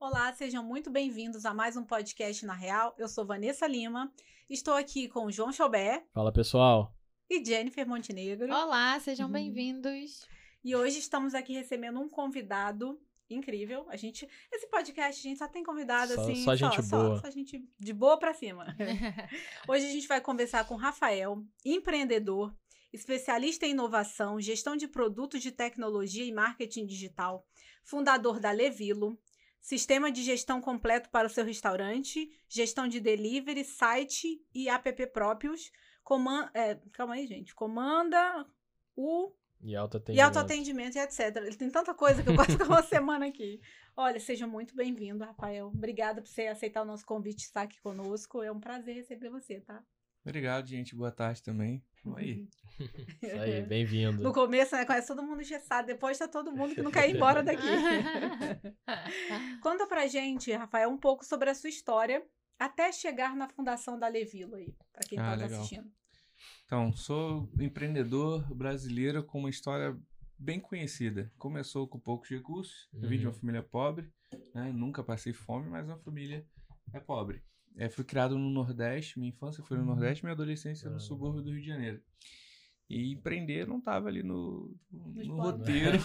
Olá, sejam muito bem-vindos a mais um podcast na Real. Eu sou Vanessa Lima, estou aqui com o João Chaubé. Fala pessoal. E Jennifer Montenegro. Olá, sejam uhum. bem-vindos. E hoje estamos aqui recebendo um convidado incrível. A gente, esse podcast a gente só tem convidado só, assim, só gente só, boa, só, só gente de boa para cima. hoje a gente vai conversar com Rafael, empreendedor, especialista em inovação, gestão de produtos de tecnologia e marketing digital, fundador da Levilo, sistema de gestão completo para o seu restaurante, gestão de delivery, site e app próprios. Comanda, é, calma aí, gente. Comanda o e autoatendimento. E autoatendimento e etc. Ele tem tanta coisa que eu posso ficar uma semana aqui. Olha, seja muito bem-vindo, Rafael. Obrigada por você aceitar o nosso convite e estar aqui conosco. É um prazer receber você, tá? Obrigado, gente. Boa tarde também. Vamos aí. Isso aí, bem-vindo. No começo, né, conhece todo mundo engessado, depois tá todo mundo que não quer ir embora daqui. Conta pra gente, Rafael, um pouco sobre a sua história até chegar na fundação da Levilo aí, pra quem ah, tá legal. assistindo. Então, sou empreendedor brasileiro com uma história bem conhecida. Começou com poucos recursos, uhum. vim de uma família pobre, né? nunca passei fome, mas uma família é pobre. É, fui criado no Nordeste, minha infância foi no uhum. Nordeste, minha adolescência no subúrbio do Rio de Janeiro. E empreender não estava ali no, no, no roteiro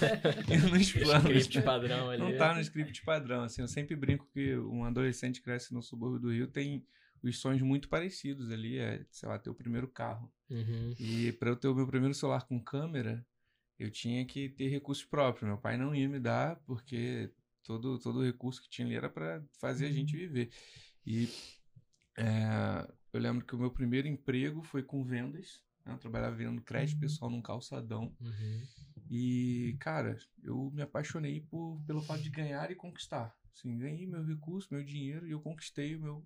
e nos planos. script padrão ali. Não está no script padrão. Assim, eu sempre brinco que um adolescente que cresce no subúrbio do Rio tem os sonhos muito parecidos ali. É, sei lá, ter o primeiro carro. Uhum. E para eu ter o meu primeiro celular com câmera, eu tinha que ter recursos próprios. Meu pai não ia me dar, porque todo, todo o recurso que tinha ali era para fazer uhum. a gente viver. E é, eu lembro que o meu primeiro emprego foi com vendas. Né? Eu trabalhava vendendo crédito uhum. pessoal num calçadão. Uhum. E, cara, eu me apaixonei por, pelo fato de ganhar e conquistar. Assim, ganhei meu recurso, meu dinheiro e eu conquistei o meu,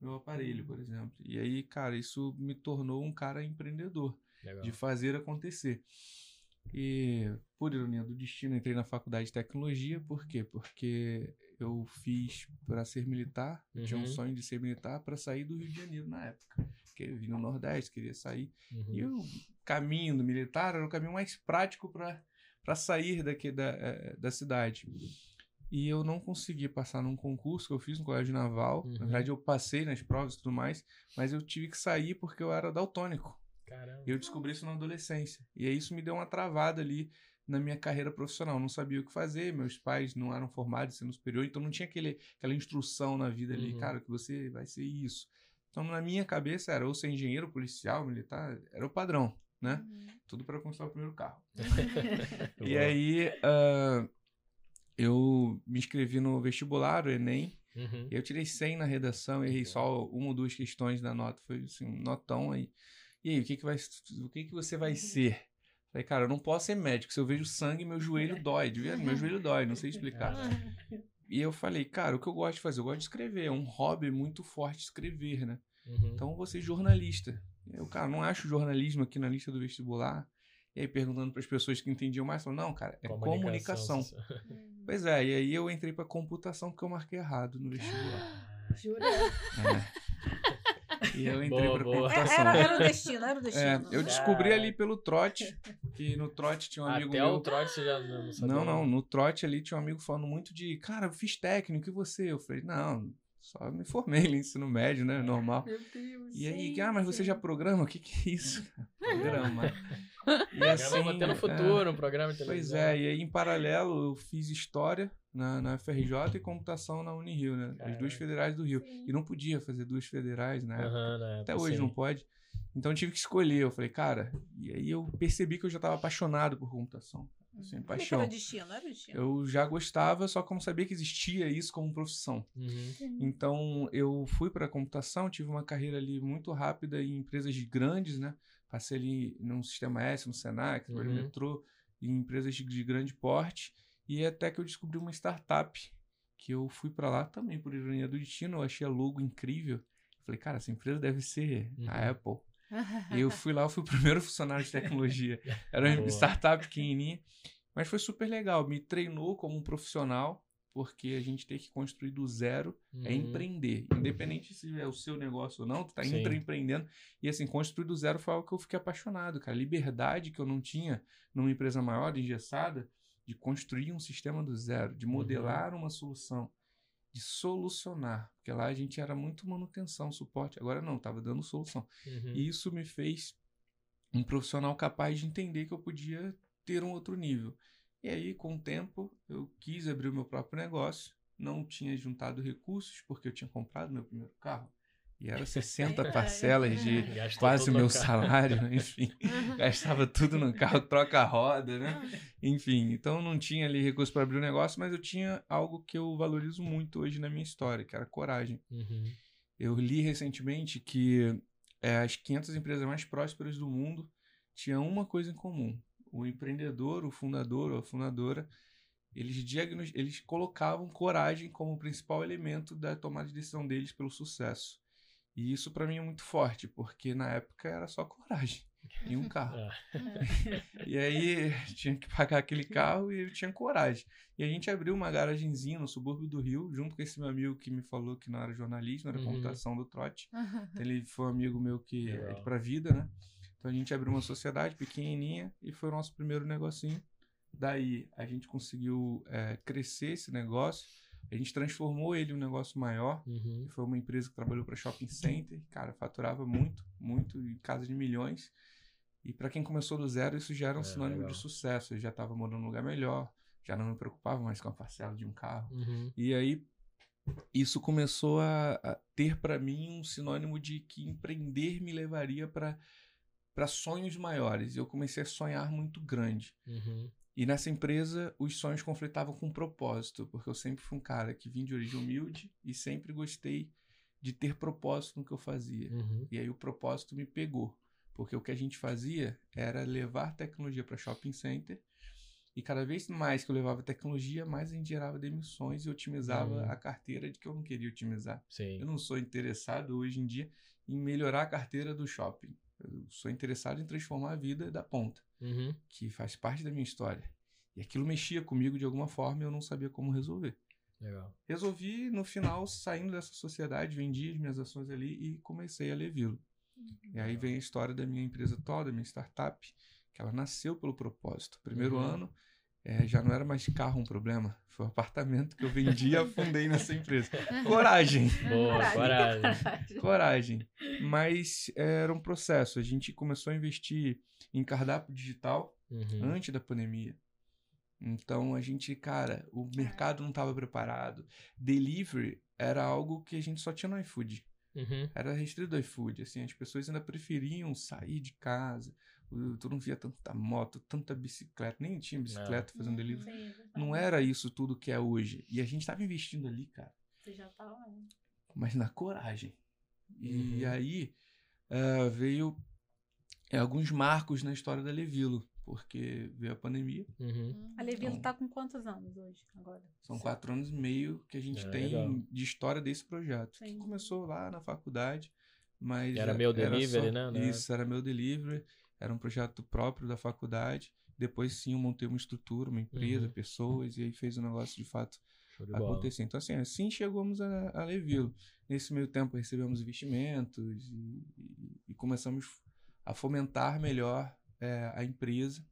meu aparelho, por exemplo. E aí, cara, isso me tornou um cara empreendedor. Legal. De fazer acontecer. E, por ironia do destino, entrei na faculdade de tecnologia. Por quê? Porque eu fiz para ser militar, uhum. tinha um uhum. sonho de ser militar para sair do Rio de Janeiro na época. Eu vim no Nordeste, queria sair. Uhum. E o caminho do militar era o caminho mais prático para sair daqui da, é, da cidade. E eu não consegui passar num concurso que eu fiz no Colégio Naval. Uhum. Na verdade, eu passei nas provas e tudo mais, mas eu tive que sair porque eu era daltônico. Caramba. E eu descobri isso na adolescência. E aí isso me deu uma travada ali na minha carreira profissional. Não sabia o que fazer, meus pais não eram formados em ensino superior, então não tinha aquele, aquela instrução na vida ali, uhum. cara, que você vai ser isso. Então, na minha cabeça, era ou ser engenheiro, policial, militar, era o padrão, né? Uhum. Tudo para conquistar o primeiro carro. e aí, uh, eu me inscrevi no vestibular, o Enem, uhum. e eu tirei 100 na redação, errei só uma ou duas questões da nota, foi assim, um notão aí. E aí, o que que, vai, o que que você vai uhum. ser? Falei, cara, eu não posso ser médico. Se eu vejo sangue, meu joelho dói. De verdade, meu joelho dói, não sei explicar. E eu falei, cara, o que eu gosto de fazer? Eu gosto de escrever. É um hobby muito forte escrever, né? Uhum. Então eu vou ser jornalista. Eu, cara, não acho jornalismo aqui na lista do vestibular. E aí, perguntando para as pessoas que entendiam mais, falou, não, cara, é comunicação. comunicação. pois é, e aí eu entrei para computação porque eu marquei errado no vestibular. Jura? É. E eu entrei boa, pra boa. computação. Era, era o destino, era o destino. É, eu descobri ali pelo trote, que no trote tinha um amigo Até meu... o trote você já não sabia. Não, não, no trote ali tinha um amigo falando muito de, cara, eu fiz técnico, e você? Eu falei, não, só me formei no ensino médio, né? Normal. Meu Deus. E aí, ah, mas você já programa? O que, que é isso? Programa. e assim, até no futuro, é, um programa de televisão. Pois é, e aí em paralelo eu fiz história na, na FRJ e computação na Unirio, né? As duas federais do Rio. Sim. E não podia fazer duas federais, né? Uhum? Até hoje sim. não pode. Então eu tive que escolher. Eu falei, cara, e aí eu percebi que eu já estava apaixonado por computação. Assim, paixão. Era destino, era destino. Eu já gostava, só que não sabia que existia isso como profissão. Uhum. Então eu fui para a computação, tive uma carreira ali muito rápida em empresas grandes, né? Passei ali no Sistema S, no Senac, no uhum. metrô, em empresas de grande porte. E até que eu descobri uma startup que eu fui para lá também por ironia do destino. Eu achei a logo incrível. Falei, cara, essa empresa deve ser uhum. a Apple. e eu fui lá, eu fui o primeiro funcionário de tecnologia. Era uma Boa. startup pequenininha, mas foi super legal. Me treinou como um profissional, porque a gente tem que construir do zero, é uhum. é empreender. Independente se é o seu negócio ou não, tu tá empreendendo. E assim, construir do zero foi algo que eu fiquei apaixonado, cara. Liberdade que eu não tinha numa empresa maior, engessada, de construir um sistema do zero, de modelar uhum. uma solução de solucionar, porque lá a gente era muito manutenção, suporte, agora não, estava dando solução. Uhum. E isso me fez um profissional capaz de entender que eu podia ter um outro nível. E aí, com o tempo, eu quis abrir o meu próprio negócio, não tinha juntado recursos, porque eu tinha comprado meu primeiro carro. E era 60 parcelas de quase tudo meu salário, enfim. Gastava tudo no carro, troca roda, né? Enfim, então não tinha ali recurso para abrir o negócio, mas eu tinha algo que eu valorizo muito hoje na minha história, que era coragem. Uhum. Eu li recentemente que é, as 500 empresas mais prósperas do mundo tinham uma coisa em comum. O empreendedor, o fundador ou a fundadora, eles, diagnos... eles colocavam coragem como o principal elemento da tomada de decisão deles pelo sucesso. E isso para mim é muito forte, porque na época era só coragem e um carro. Ah, E aí tinha que pagar aquele carro e eu tinha coragem. E a gente abriu uma garagenzinha no subúrbio do Rio, junto com esse meu amigo que me falou que não era jornalismo, era Uhum. computação do trote. Ele foi um amigo meu que é pra vida, né? Então a gente abriu uma sociedade pequenininha e foi o nosso primeiro negocinho. Daí a gente conseguiu é, crescer esse negócio, a gente transformou ele em um negócio maior. uhum. foi uma empresa que trabalhou para shopping center, cara, faturava muito, muito, em casa de milhões. E para quem começou do zero, isso já era um É, sinônimo legal. de sucesso. Eu já estava morando num lugar melhor, já não me preocupava mais com a parcela de um carro. Uhum. E aí isso começou a, a ter para mim um sinônimo de que empreender me levaria para para sonhos maiores. E eu comecei a sonhar muito grande. Uhum. E nessa empresa, os sonhos conflitavam com um propósito, porque eu sempre fui um cara que vim de origem humilde e sempre gostei de ter propósito no que eu fazia. Uhum. E aí o propósito me pegou, porque o que a gente fazia era levar tecnologia para shopping center. E cada vez mais que eu levava tecnologia, mais a gente gerava demissões e otimizava Uhum. a carteira de que eu não queria otimizar. Sim. Eu não sou interessado hoje em dia em melhorar a carteira do shopping. Eu sou interessado em transformar a vida da ponta Uhum. que faz parte da minha história. E aquilo mexia comigo de alguma forma e eu não sabia como resolver. Legal. Resolvi, no final, saindo dessa sociedade, vendi as minhas ações ali e comecei a Levilo. E aí vem a história da minha empresa toda, minha startup, que ela nasceu pelo propósito. Primeiro Uhum. ano, eh, já não era mais carro um problema, foi o apartamento que eu vendi e afundei nessa empresa. Coragem! Boa, coragem. coragem. coragem. Mas eh, era um processo. A gente começou a investir em cardápio digital Uhum. antes da pandemia. Então a gente, cara, o mercado não estava preparado. Delivery era algo que a gente só tinha no iFood. Uhum. Era restrito do iFood. Assim, as pessoas ainda preferiam sair de casa. Tu não via tanta moto, tanta bicicleta, nem tinha bicicleta fazendo delivery. Sim, exatamente. Não era isso tudo que é hoje. E a gente estava investindo ali, cara Você já tá lá. mas na coragem. E Uhum. aí ah, veio é, alguns marcos na história da Levilo, porque veio a pandemia. Uhum. A Levilo Então- tá com quantos anos hoje, agora? São quatro anos e meio que a gente É, tem legal. de história desse projeto. Que Sim. começou lá na faculdade, mas Era é- meu delivery, só- né, né? Isso, era meu delivery. Era um projeto próprio da faculdade. Depois sim eu montei uma estrutura, uma empresa, Uhum. pessoas, e aí fez o negócio de fato de bola. acontecer. Então, assim, assim chegamos a, a Levilo. Nesse meio tempo recebemos investimentos e, e- e começamos a fomentar melhor é, a empresa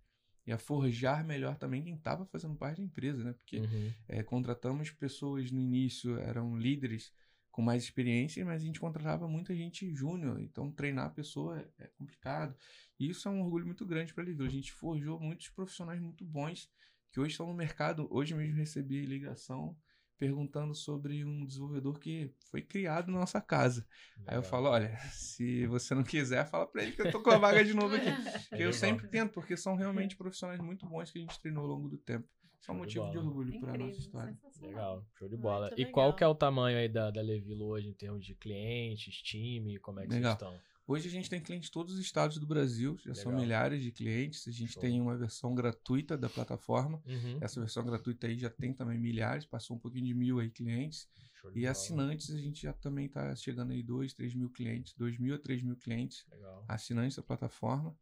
e a forjar melhor também quem estava fazendo parte da empresa, né? Porque Uhum. é, contratamos pessoas no início, eram líderes com mais experiência, mas a gente contratava muita gente júnior, então treinar a pessoa é, é complicado. E isso é um orgulho muito grande para a Levilo. A gente forjou muitos profissionais muito bons que hoje estão no mercado. Hoje mesmo recebi ligação perguntando sobre um desenvolvedor que foi criado na nossa casa. Aí eu Legal. falo, olha, se você não quiser, fala para ele que eu tô com a vaga de novo aqui. Show eu sempre tento, porque são realmente profissionais muito bons que a gente treinou ao longo do tempo. Isso é um de motivo de bola. orgulho para nossa história. Legal, show de Muito bola. E legal. qual que é o tamanho aí da, da Levilo hoje em termos de clientes, time, como é que Legal. vocês estão? Hoje a gente tem clientes em todos os estados do Brasil, já são Legal. milhares de clientes. A gente Show. tem uma versão gratuita da plataforma. Uhum. Essa versão gratuita aí já tem também milhares, passou um pouquinho de mil aí clientes. De E assinantes, a gente já também está chegando aí 2, 3 mil clientes, 2 mil a 3 mil clientes Legal. assinantes da plataforma.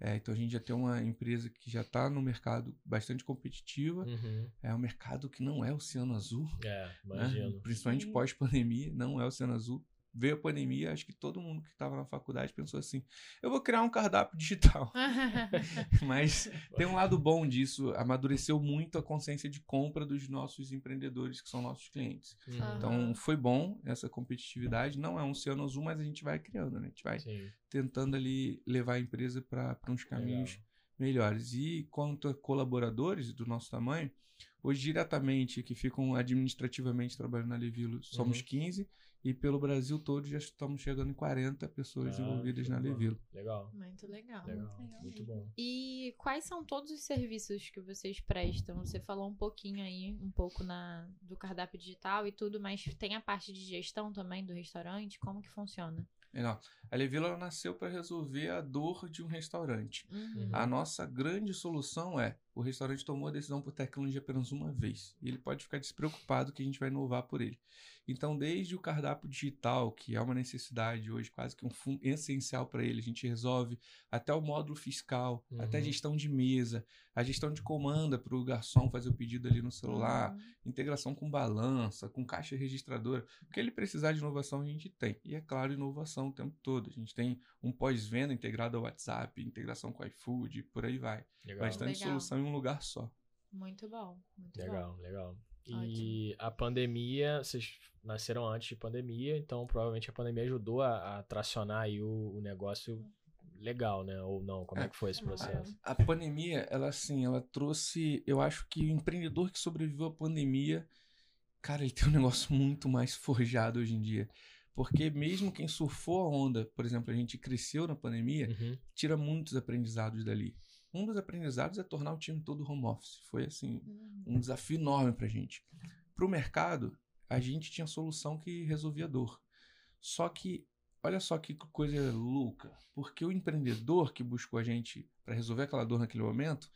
É, então a gente já tem uma empresa que já está no mercado bastante competitiva. Uhum. É um mercado que não é oceano azul, É, né? imagino. principalmente Sim. pós-pandemia, não é oceano azul. Veio a pandemia, acho que todo mundo que estava na faculdade pensou assim: eu vou criar um cardápio digital. Mas tem um lado bom disso, amadureceu muito a consciência de compra dos nossos empreendedores, que são nossos clientes. Uhum. Então foi bom essa competitividade. Não é um oceano azul, mas a gente vai criando, né? A gente vai Sim. tentando ali levar a empresa para uns caminhos melhores. E quanto a colaboradores do nosso tamanho, hoje diretamente que ficam administrativamente trabalhando na Levilo, somos Uhum. 15 e pelo Brasil todo já estamos chegando em 40 pessoas Ah, envolvidas na. Levilo. Legal. Muito legal. Legal. legal Muito bom. E quais são todos os serviços que vocês prestam? Você falou um pouquinho aí, um pouco na do cardápio digital e tudo, mas tem a parte de gestão também do restaurante? Como que funciona? Legal. A Levilo ela nasceu para resolver a dor de um restaurante. Uhum. A nossa grande solução é: o restaurante tomou a decisão por tecnologia apenas uma vez. E ele pode ficar despreocupado que a gente vai inovar por ele. Então, desde o cardápio digital, que é uma necessidade hoje, quase que um essencial para ele, a gente resolve até o módulo fiscal, Uhum. até a gestão de mesa, a gestão de comanda para o garçom fazer o pedido ali no celular, Uhum. integração com balança, com caixa registradora. O que ele precisar de inovação, a gente tem. E é claro, inovação o tempo todo. A gente tem um pós-venda integrado ao WhatsApp, integração com o iFood, por aí vai. Legal. Bastante Legal. solução em um lugar só. Muito bom, muito bom. Legal, legal. E a pandemia, vocês nasceram antes de pandemia, então provavelmente a pandemia ajudou a, a tracionar aí o, o negócio legal, né? Ou não? Como é que foi esse processo? A pandemia, ela assim, ela trouxe. Eu acho que o empreendedor que sobreviveu à pandemia, cara, ele tem um negócio muito mais forjado hoje em dia. Porque mesmo quem surfou a onda, por exemplo, a gente cresceu na pandemia, Uhum. tira muitos aprendizados dali. Um dos aprendizados é tornar o time todo home office. Foi assim, Uhum. um desafio enorme pra gente. Pro mercado, a gente tinha solução que resolvia a dor. Só que, olha só que coisa louca, porque o empreendedor que buscou a gente para resolver aquela dor naquele momento,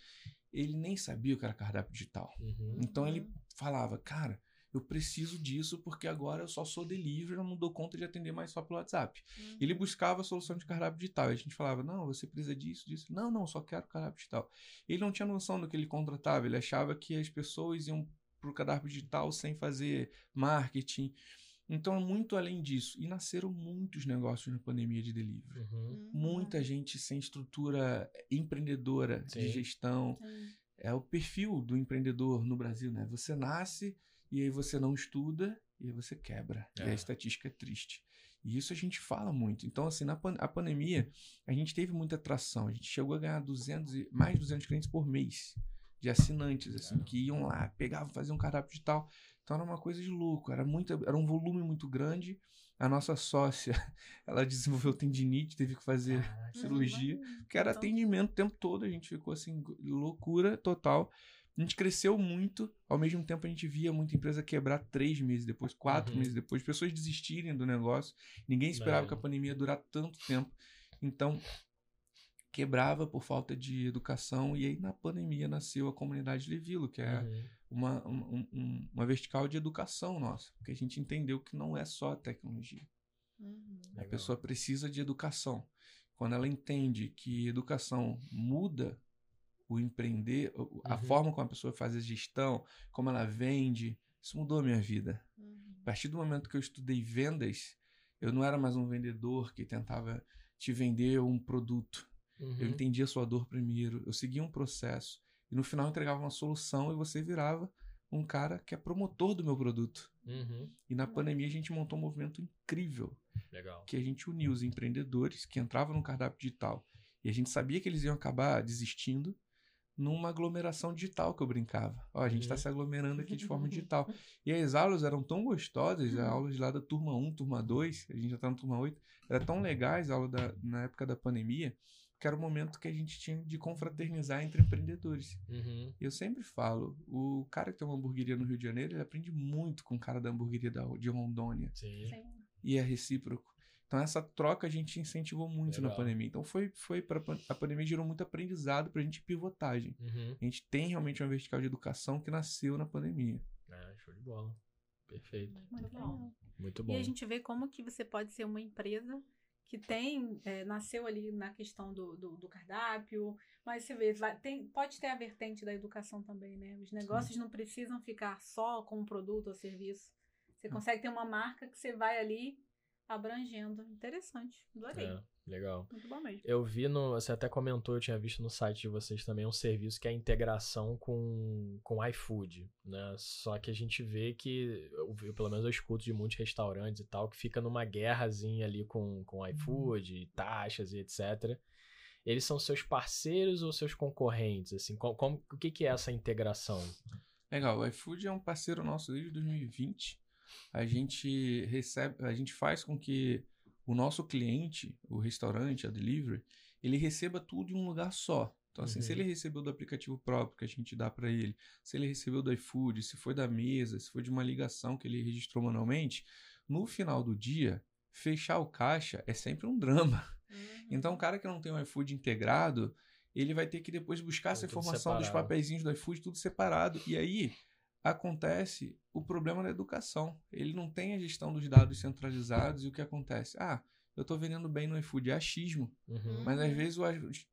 ele nem sabia o que era cardápio digital. Uhum. Então ele falava, cara, eu preciso disso porque agora eu só sou delivery, eu não dou conta de atender mais só pelo WhatsApp. Uhum. Ele buscava a solução de cardápio digital. E a gente falava, não, você precisa disso, disso. Não, não, só quero cardápio digital. Ele não tinha noção do que ele contratava. Ele achava que as pessoas iam pro cardápio digital sem fazer marketing. Então, é muito além disso. E nasceram muitos negócios na pandemia de delivery. Uhum. Uhum. Muita gente sem estrutura empreendedora de Sim. gestão. Sim. É o perfil do empreendedor no Brasil, né? Você nasce e aí você não estuda e aí você quebra. E É. a estatística é triste. E isso a gente fala muito. Então, assim, na pan- a pandemia, a gente teve muita atração. A gente chegou a ganhar 200 e, mais de 200 clientes por mês de assinantes, assim, que iam lá, pegavam, faziam um cardápio digital. Então, era uma coisa de louco. Era, muito, era um volume muito grande. A nossa sócia, ela desenvolveu tendinite, teve que fazer Caraca. cirurgia que era Então- atendimento o tempo todo, a gente ficou assim, loucura total. A gente cresceu muito, ao mesmo tempo a gente via muita empresa quebrar três meses depois, quatro Uhum. meses depois, pessoas desistirem do negócio. Ninguém esperava que a pandemia ia durar tanto tempo. Então, quebrava por falta de educação, e aí na pandemia nasceu a comunidade Levilo, que é Uhum. uma, um- um- uma vertical de educação nossa, porque a gente entendeu que não é só a tecnologia. Uhum. A Legal. pessoa precisa de educação. Quando ela entende que educação muda o empreender, a Uhum. forma como a pessoa faz a gestão, como ela vende, isso mudou a minha vida. Uhum. A partir do momento que eu estudei vendas, eu não era mais um vendedor que tentava te vender um produto. Eu Uhum. entendia a sua dor primeiro, eu seguia um processo e no final eu entregava uma solução e você virava um cara que é promotor do meu produto. Uhum. E na pandemia a gente montou um movimento incrível Legal. que a gente uniu os empreendedores que entravam no cardápio digital e a gente sabia que eles iam acabar desistindo numa aglomeração digital que eu brincava. Ó, a gente está Uhum. se aglomerando aqui de forma digital. E as aulas eram tão gostosas, as aulas lá da turma 1, turma 2, a gente já tá na turma 8, eram tão legais a aula da, na época da pandemia, que era o momento que a gente tinha de confraternizar entre empreendedores. Uhum. Eu sempre falo, o cara que tem uma hamburgueria no Rio de Janeiro, ele aprende muito com o cara da hamburgueria da, de Rondônia Sim. Sim. e é recíproco. Então essa troca a gente incentivou muito na Legal. pandemia. Então foi foi para a pandemia gerou muito aprendizado pra gente pivotagem. Uhum. A gente tem realmente uma vertical de educação que nasceu na pandemia. É, show de bola. Perfeito. Muito bom. Muito bom. E a gente vê como que você pode ser uma empresa que tem, é, nasceu ali na questão do, do, do cardápio, mas você vê, tem, pode ter a vertente da educação também, né? Os negócios não precisam ficar só com um produto ou serviço. Você consegue ter uma marca que você vai ali abrangendo. Interessante. Adorei. É, legal. Muito bom mesmo. Eu vi no. Você até comentou, eu tinha visto no site de vocês também um serviço que é a integração com, com iFood, né? Só que a gente vê que, eu, pelo menos eu escuto de muitos restaurantes e tal, que fica numa guerrazinha ali com, com iFood, taxas e etc. Eles são seus parceiros ou seus concorrentes? Assim, como, como, o que, que é essa integração? Legal, o iFood é um parceiro nosso desde 2020 a gente recebe, a gente faz com que o nosso cliente, o restaurante, a delivery, ele receba tudo em um lugar só. Então, assim, uhum. se ele recebeu do aplicativo próprio que a gente dá para ele, se ele recebeu do iFood, se foi da mesa, se foi de uma ligação que ele registrou manualmente, no final do dia, fechar o caixa é sempre um drama. Uhum. Então, o cara que não tem o iFood integrado, ele vai ter que depois buscar essa informação separado. dos papeizinhos do iFood, tudo separado. E aí, acontece o problema da educação. Ele não tem a gestão dos dados centralizados e o que acontece? Ah, eu estou vendendo bem no iFood, é achismo. Uhum. Mas às vezes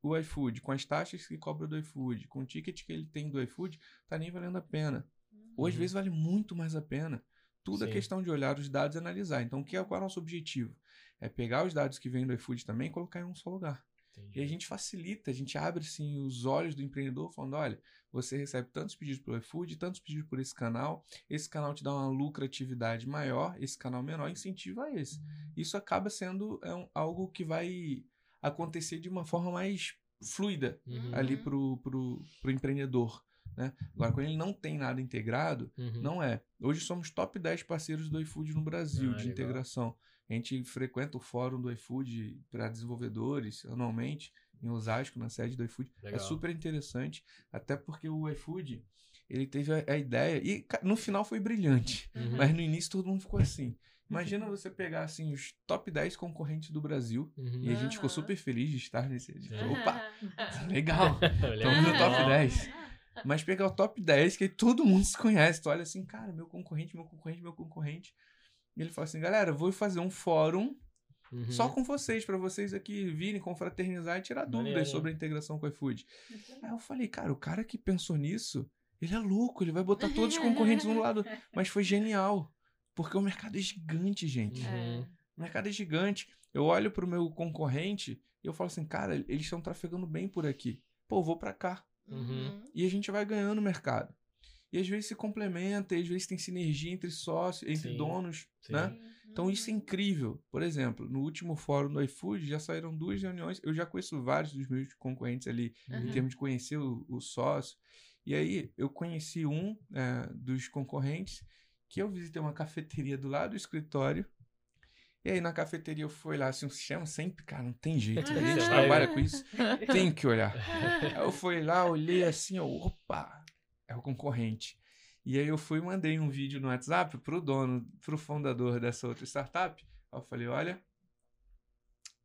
o, iFood, com as taxas que cobra do iFood, com o ticket que ele tem do iFood, tá nem valendo a pena. Uhum. Ou às uhum. vezes vale muito mais a pena. Tudo é Sim. é questão de olhar os dados e analisar. Então, o que é, qual é o nosso objetivo? É pegar os dados que vêm do iFood também e colocar em um só lugar. Entendi. E a gente facilita, a gente abre assim, os olhos do empreendedor, falando: olha, você recebe tantos pedidos pelo iFood, tantos pedidos por esse canal, esse canal te dá uma lucratividade maior, esse canal menor incentiva esse. Uhum. Isso acaba sendo é um, algo que vai acontecer de uma forma mais fluida uhum. ali pro, pro, pro empreendedor. Né? Agora, quando ele não tem nada integrado, uhum. não é. Hoje somos top 10 parceiros do iFood no Brasil ah, de legal. integração. A gente frequenta o fórum do iFood para desenvolvedores anualmente em Osasco, na sede do iFood. É Legal. É super interessante, até porque o iFood ele teve a, a ideia e no final foi brilhante, uhum. mas no início todo mundo ficou assim. Imagina você pegar assim os top 10 concorrentes do Brasil uhum. e a gente ficou super feliz de estar nesse. De, opa, legal, estamos no top 10. Mas pegar o top 10, que todo mundo se conhece. Tu olha assim, cara, meu concorrente, meu concorrente, meu concorrente. E ele fala assim, galera, vou fazer um fórum uhum. só com vocês, para vocês aqui virem confraternizar e tirar dúvidas Maneiro. sobre a integração com o iFood. Aí eu falei, cara, o cara que pensou nisso, ele é louco, ele vai botar todos os concorrentes um lado. Mas foi genial, porque o mercado é gigante, gente. Uhum. O mercado é gigante. Eu olho pro meu concorrente e eu falo assim, cara, eles estão trafegando bem por aqui. Pô, vou para cá. Uhum. E a gente vai ganhando mercado. E às vezes se complementa, e às vezes tem sinergia entre sócios, entre Sim. donos, Sim. né? Então isso é incrível. Por exemplo, no último fórum do iFood já saíram duas reuniões. Eu já conheço vários dos meus concorrentes ali, uhum. em termos de conhecer o, o, sócio. E aí eu conheci um é, dos concorrentes que eu visitei uma cafeteria do lado do escritório. E aí na cafeteria eu fui lá, assim, um sistema sempre, cara, não tem jeito. A gente trabalha com isso, tem que olhar. Aí eu fui lá, olhei assim, eu, opa, é o concorrente. E aí eu fui e mandei um vídeo no WhatsApp pro dono, pro fundador dessa outra startup. Aí eu falei, olha,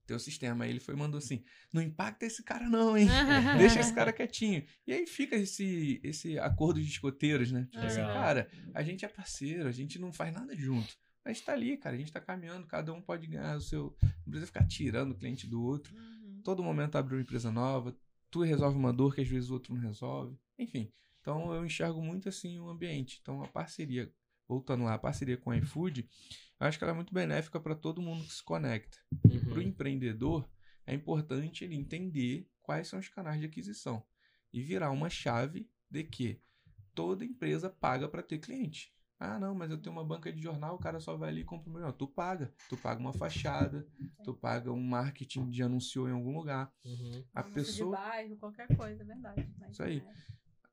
teu sistema. Aí ele foi e mandou assim: não impacta esse cara, não, hein? Deixa esse cara quietinho. E aí fica esse, esse acordo de escoteiros, né? Tipo assim, cara, a gente é parceiro, a gente não faz nada junto. Mas tá ali, cara, a gente tá caminhando, cada um pode ganhar o seu. Não precisa ficar tirando o cliente do outro. Uhum. Todo momento abre uma empresa nova, tu resolve uma dor que às vezes o outro não resolve. Enfim, então eu enxergo muito assim o ambiente. Então a parceria, voltando lá, a parceria com a iFood, eu acho que ela é muito benéfica para todo mundo que se conecta. Uhum. E para o empreendedor, é importante ele entender quais são os canais de aquisição e virar uma chave de que toda empresa paga para ter cliente. Ah, não, mas eu tenho uma banca de jornal, o cara só vai ali e compra o meu. Tu paga. Tu paga uma fachada, tu paga um marketing de anunciou em algum lugar. Uhum. A pessoa. De bairro, qualquer coisa, é verdade. Isso aí.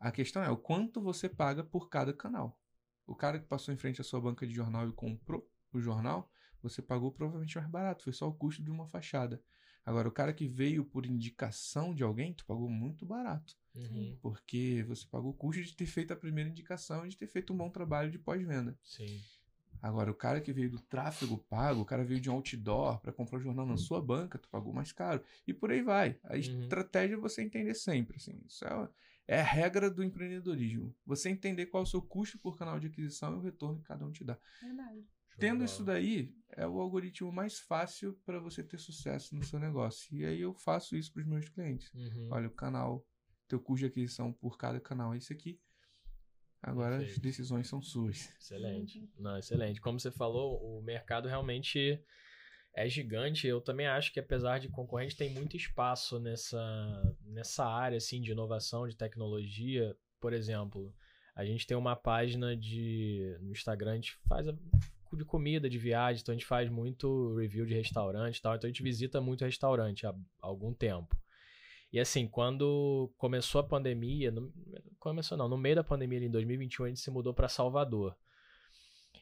A questão é o quanto você paga por cada canal. O cara que passou em frente à sua banca de jornal e comprou o jornal, você pagou provavelmente mais barato, foi só o custo de uma fachada. Agora, o cara que veio por indicação de alguém, tu pagou muito barato. Uhum. Porque você pagou o custo de ter feito a primeira indicação e de ter feito um bom trabalho de pós-venda. Sim. Agora, o cara que veio do tráfego pago, o cara veio de um outdoor para comprar o jornal na sua banca, tu pagou mais caro. E por aí vai. A uhum. estratégia é você entender sempre. Assim, isso é, é a regra do empreendedorismo. Você entender qual é o seu custo por canal de aquisição e o retorno que cada um te dá. Verdade. Tendo isso daí, é o algoritmo mais fácil para você ter sucesso no seu negócio. E aí eu faço isso para os meus clientes. Uhum. Olha, o canal, teu custo de aquisição por cada canal é esse aqui. Agora Perfeito. as decisões são suas. Excelente. Não, excelente. Como você falou, o mercado realmente é gigante. Eu também acho que, apesar de concorrente, tem muito espaço nessa, nessa área assim, de inovação, de tecnologia. Por exemplo, a gente tem uma página de no Instagram, a gente faz a, de comida, de viagem, então a gente faz muito review de restaurante e tal. Então a gente visita muito restaurante há algum tempo. E assim, quando começou a pandemia, no, começou não, no meio da pandemia, em 2021, a gente se mudou para Salvador.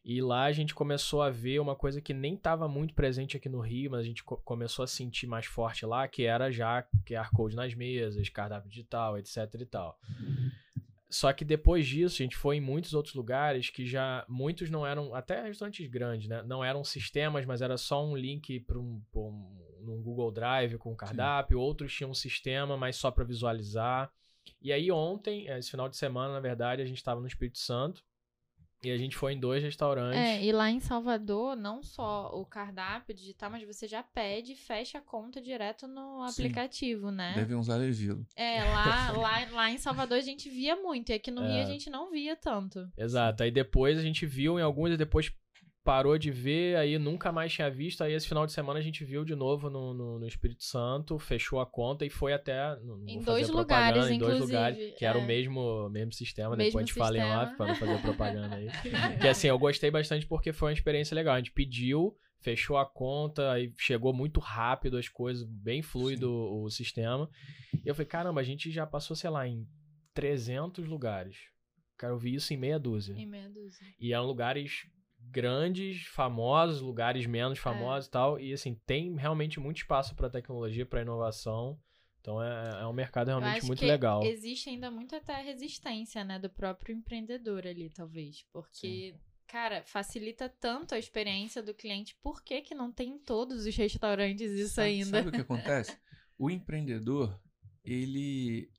E lá a gente começou a ver uma coisa que nem estava muito presente aqui no Rio, mas a gente co começou a sentir mais forte lá, que era já QR Code nas mesas, cardápio digital, etc e tal. Só que depois disso, a gente foi em muitos outros lugares que já muitos não eram, até restaurantes grandes, né? Não eram sistemas, mas era só um link para um, um, Google Drive com cardápio. Sim. Outros tinham um sistema, mas só para visualizar. E aí ontem, esse final de semana, na verdade, a gente estava no Espírito Santo e a gente foi em dois restaurantes. É, e lá em Salvador, não só o cardápio digital, mas você já pede e fecha a conta direto no aplicativo, Sim. né? Devem usar Levilo. É, lá, lá, lá em Salvador a gente via muito, e aqui no é. Rio a gente não via tanto. Exato. Aí depois a gente viu em alguns, e depois parou de ver, aí nunca mais tinha visto. Aí esse final de semana a gente viu de novo no, no, no Espírito Santo, fechou a conta e foi até. em dois lugares, em dois lugares, que é. era o é. mesmo, mesmo sistema. Mesmo depois a gente fala em off para não fazer propaganda aí. que assim, eu gostei bastante porque foi uma experiência legal. A gente pediu, fechou a conta, aí chegou muito rápido as coisas, bem fluido o, o sistema. E eu falei, caramba, a gente já passou, sei lá, em 300 lugares. Cara, eu vi isso em meia dúzia. Em meia dúzia. E eram lugares grandes, famosos, lugares menos é. famosos e tal. E assim, tem realmente muito espaço para tecnologia, para inovação. Então é, é um mercado realmente muito legal. Existe ainda muito até resistência, né, do próprio empreendedor ali, talvez. Porque, Sim. cara, facilita tanto a experiência do cliente. Por que, que não tem em todos os restaurantes isso sabe, ainda? Sabe o que acontece? o empreendedor, ele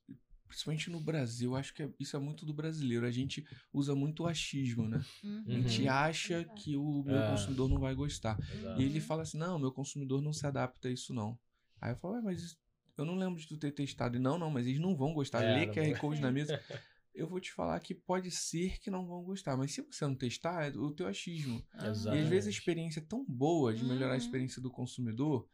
principalmente no Brasil, acho que é, isso é muito do brasileiro. A gente usa muito o achismo, né? Uhum. A gente uhum. acha que o meu é. consumidor não vai gostar. Exato. E ele fala assim: não, meu consumidor não se adapta a isso, não. Aí eu falo, mas eu não lembro de tu ter testado. E não, não, mas eles não vão gostar. É, Lê QR Code na mesa. Eu vou te falar que pode ser que não vão gostar, mas se você não testar, é o teu achismo. Exatamente. E às vezes a experiência é tão boa de melhorar a uhum. experiência do consumidor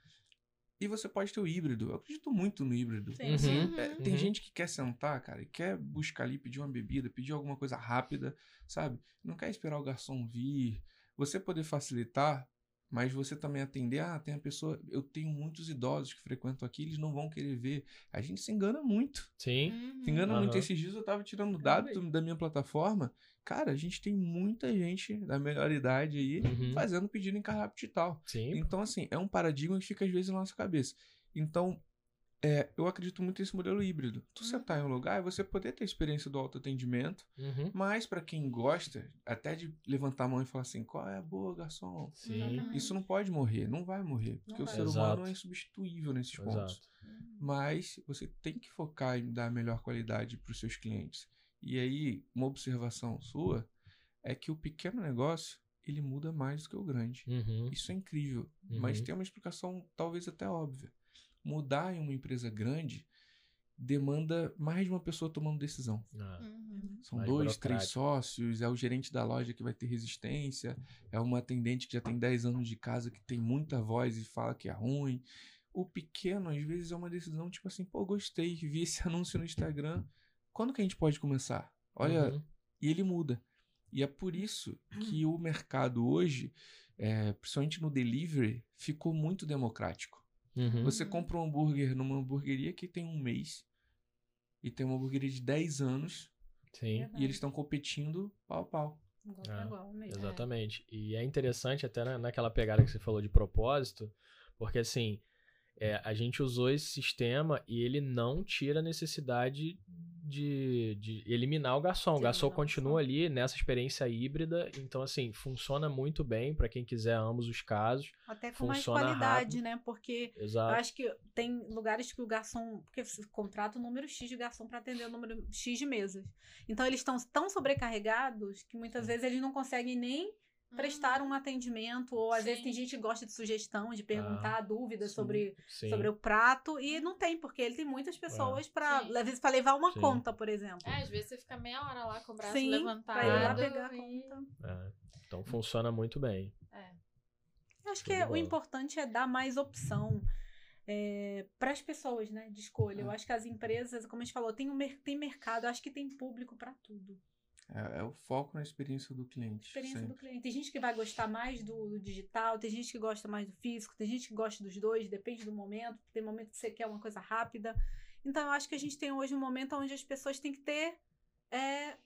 e você pode ter o híbrido. Eu acredito muito no híbrido. Uhum, é, tem uhum. gente que quer sentar, cara, e quer buscar ali, pedir uma bebida, pedir alguma coisa rápida, sabe? Não quer esperar o garçom vir. Você poder facilitar, mas você também atender. Ah, tem a pessoa. Eu tenho muitos idosos que frequentam aqui, eles não vão querer ver. A gente se engana muito. Sim. Uhum. Se engana muito. Esses dias eu tava tirando dados da minha plataforma. Cara, a gente tem muita gente da melhor idade aí uhum. fazendo pedido em cardápio digital. Sim. Então, assim, é um paradigma que fica às vezes na nossa cabeça. Então, é, eu acredito muito nesse modelo híbrido. Tu uhum. sentar em um lugar e você poder ter a experiência do autoatendimento, uhum. mas para quem gosta, até de levantar a mão e falar assim, qual é a boa, garçom? Sim. Isso não pode morrer, não vai morrer, porque não o vai. ser Exato. humano é insubstituível nesses Exato. pontos. Mas você tem que focar em dar a melhor qualidade para os seus clientes. E aí, uma observação sua é que o pequeno negócio ele muda mais do que o grande. Uhum. Isso é incrível, uhum. mas tem uma explicação talvez até óbvia. Mudar em uma empresa grande demanda mais de uma pessoa tomando decisão. Ah. Uhum. São mais dois, três sócios, é o gerente da loja que vai ter resistência, é uma atendente que já tem 10 anos de casa que tem muita voz e fala que é ruim. O pequeno, às vezes, é uma decisão tipo assim, pô, gostei, vi esse anúncio no Instagram, quando que a gente pode começar? Olha, uhum. e ele muda. E é por isso que o mercado hoje, é, principalmente no delivery, ficou muito democrático. Uhum. Você compra um hambúrguer numa hamburgueria que tem um mês e tem uma hamburgueria de 10 anos Sim. e eles estão competindo pau a pau. Igual, é, exatamente. É. E é interessante até naquela pegada que você falou de propósito, porque assim, é, a gente usou esse sistema e ele não tira a necessidade de, de eliminar o garçom. O garçom continua ali nessa experiência híbrida, então assim, funciona muito bem para quem quiser ambos os casos. Até com mais qualidade, rápido. né? Porque Exato. eu acho que tem lugares que o garçom, porque contrata o número X de garçom para atender o número X de mesas. Então eles estão tão sobrecarregados que muitas vezes eles não conseguem nem prestar um atendimento, ou às sim. vezes tem gente que gosta de sugestão, de perguntar ah, dúvidas sobre, sobre o prato, e não tem, porque ele tem muitas pessoas é. para às vezes para levar uma sim. conta, por exemplo. É, às vezes você fica meia hora lá com o braço sim, levantado. Pra ir lá pegar e... a conta. É. Então funciona muito bem. É. acho que é, o importante é dar mais opção é, para as pessoas, né, de escolha. Eu é. acho que as empresas, como a gente falou, tem, um, tem mercado, eu acho que tem público para tudo. É, é, o foco na experiência do cliente. Experiência sempre. do cliente. Tem gente que vai gostar mais do, do, digital, tem gente que gosta mais do físico, tem gente que gosta dos dois, depende do momento. Tem momento que você quer uma coisa rápida. Então, eu acho que a gente tem hoje um momento onde as pessoas têm que ter é,